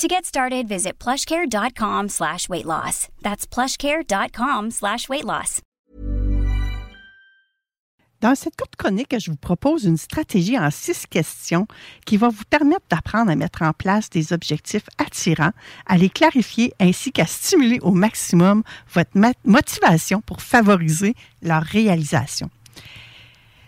To get started, visit plushcare.com slash weight loss. That's plushcare.com slash weight loss. Dans cette courte chronique, je vous propose une stratégie en six questions qui va vous permettre d'apprendre à mettre en place des objectifs attirants, à les clarifier ainsi qu'à stimuler au maximum votre motivation pour favoriser leur réalisation.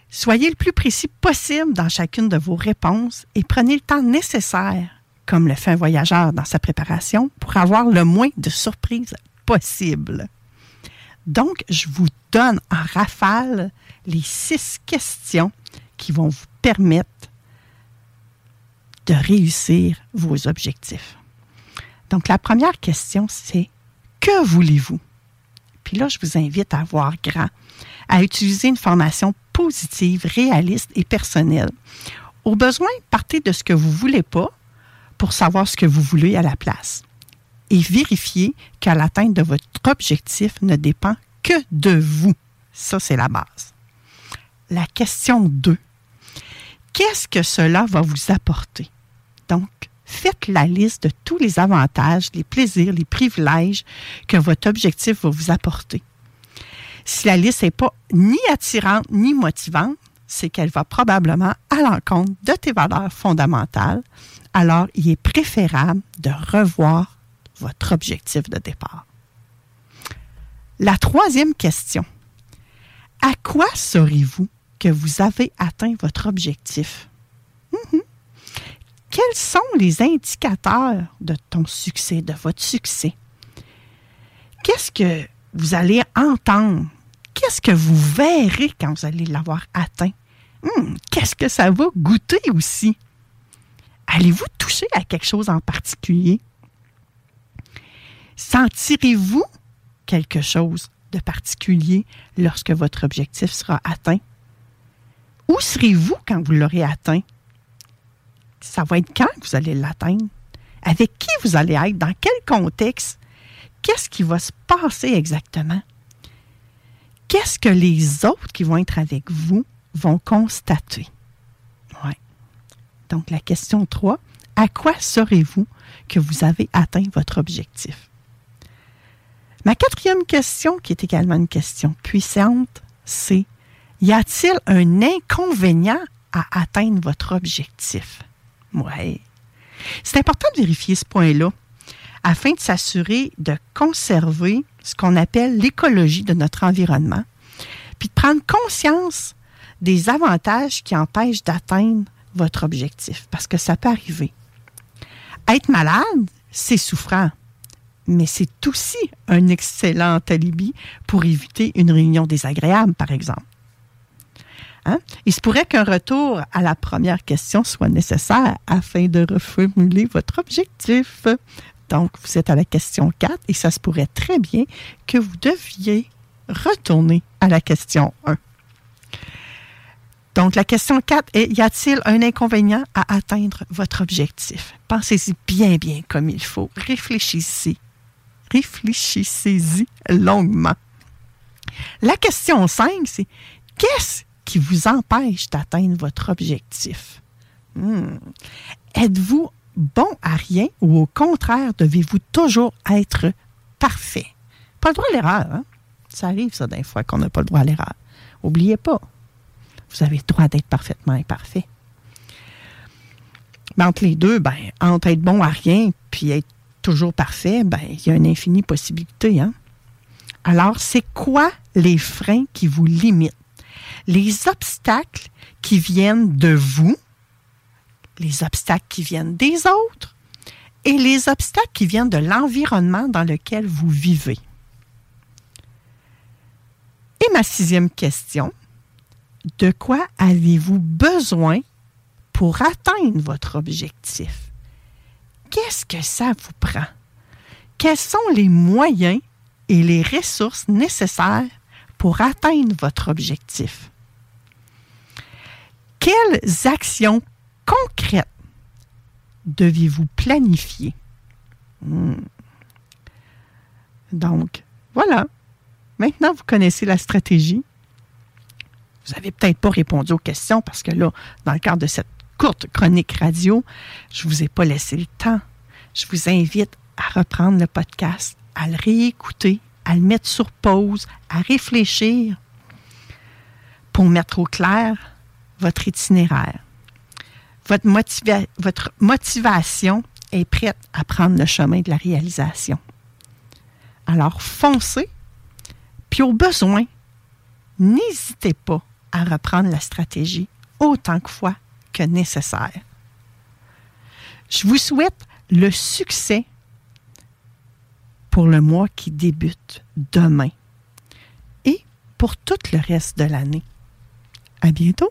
Soyez le plus précis possible dans chacune de vos réponses et prenez le temps nécessaire, comme le fait un voyageur dans sa préparation, pour avoir le moins de surprises possible. Donc, je vous donne en rafale les six questions qui vont vous permettre de réussir vos objectifs. Donc, la première question, c'est que voulez-vous? Puis là, je vous invite à voir grand, à utiliser une formation positive, réaliste et personnelle. Au besoin, partez de ce que vous ne voulez pas pour savoir ce que vous voulez à la place. Et vérifiez qu'à l'atteinte de votre objectif ne dépend que de vous. Ça, c'est la base. La question 2. Qu'est-ce que cela va vous apporter? Donc, faites la liste de tous les avantages, les plaisirs, les privilèges que votre objectif va vous apporter. Si la liste n'est pas ni attirante ni motivante, c'est qu'elle va probablement à l'encontre de tes valeurs fondamentales. Alors, il est préférable de revoir votre objectif de départ. La troisième question. À quoi saurez-vous que vous avez atteint votre objectif? Mhm. Quels sont les indicateurs de ton succès, de votre succès? Qu'est-ce que vous allez entendre? Qu'est-ce que vous verrez quand vous allez l'avoir atteint? Hmm, qu'est-ce que ça va goûter aussi? Allez-vous toucher à quelque chose en particulier? Sentirez-vous quelque chose de particulier lorsque votre objectif sera atteint? Où serez-vous quand vous l'aurez atteint? Ça va être quand vous allez l'atteindre? Avec qui vous allez être? Dans quel contexte? Qu'est-ce qui va se passer exactement? Qu'est-ce que les autres qui vont être avec vous vont constater? Ouais. Donc, la question 3, à quoi saurez-vous que vous avez atteint votre objectif? Ma quatrième question, qui est également une question puissante, c'est y a-t-il un inconvénient à atteindre votre objectif? Oui. C'est important de vérifier ce point-là afin de s'assurer de conserver ce qu'on appelle l'écologie de notre environnement, puis de prendre conscience des avantages qui empêchent d'atteindre votre objectif, parce que ça peut arriver. Être malade, c'est souffrant, mais c'est aussi un excellent alibi pour éviter une réunion désagréable, par exemple. Hein? Il se pourrait qu'un retour à la première question soit nécessaire afin de reformuler votre objectif. Donc, vous êtes à la question 4 et ça se pourrait très bien que vous deviez retourner à la question 1. Donc, la question 4 est, y a-t-il un inconvénient à atteindre votre objectif? Pensez-y bien, bien comme il faut. Réfléchissez. Réfléchissez-y longuement. La question 5, c'est qu'est-ce qui vous empêche d'atteindre votre objectif? Hmm. Êtes-vous bon à rien ou au contraire, devez-vous toujours être parfait? Pas le droit à l'erreur. Hein? Ça arrive, ça, d'un fois, qu'on n'a pas le droit à l'erreur. Oubliez pas, vous avez le droit d'être parfaitement imparfait. Mais entre les deux, ben, entre être bon à rien puis être toujours parfait, ben, il y a une infinie possibilité. Hein? Alors, c'est quoi les freins qui vous limitent? Les obstacles qui viennent de vous, les obstacles qui viennent des autres et les obstacles qui viennent de l'environnement dans lequel vous vivez. Et ma sixième question, de quoi avez-vous besoin pour atteindre votre objectif? Qu'est-ce que ça vous prend? Quels sont les moyens et les ressources nécessaires pour atteindre votre objectif? Quelles actions concrètes deviez-vous planifier? Hmm. Donc, voilà. Maintenant, vous connaissez la stratégie. Vous n'avez peut-être pas répondu aux questions parce que là, dans le cadre de cette courte chronique radio, je ne vous ai pas laissé le temps. Je vous invite à reprendre le podcast, à le réécouter, à le mettre sur pause, à réfléchir pour mettre au clair votre itinéraire. Votre, motivation est prête à prendre le chemin de la réalisation. Alors foncez, puis au besoin, n'hésitez pas à reprendre la stratégie autant que fois que nécessaire. Je vous souhaite le succès pour le mois qui débute demain et pour tout le reste de l'année. À bientôt!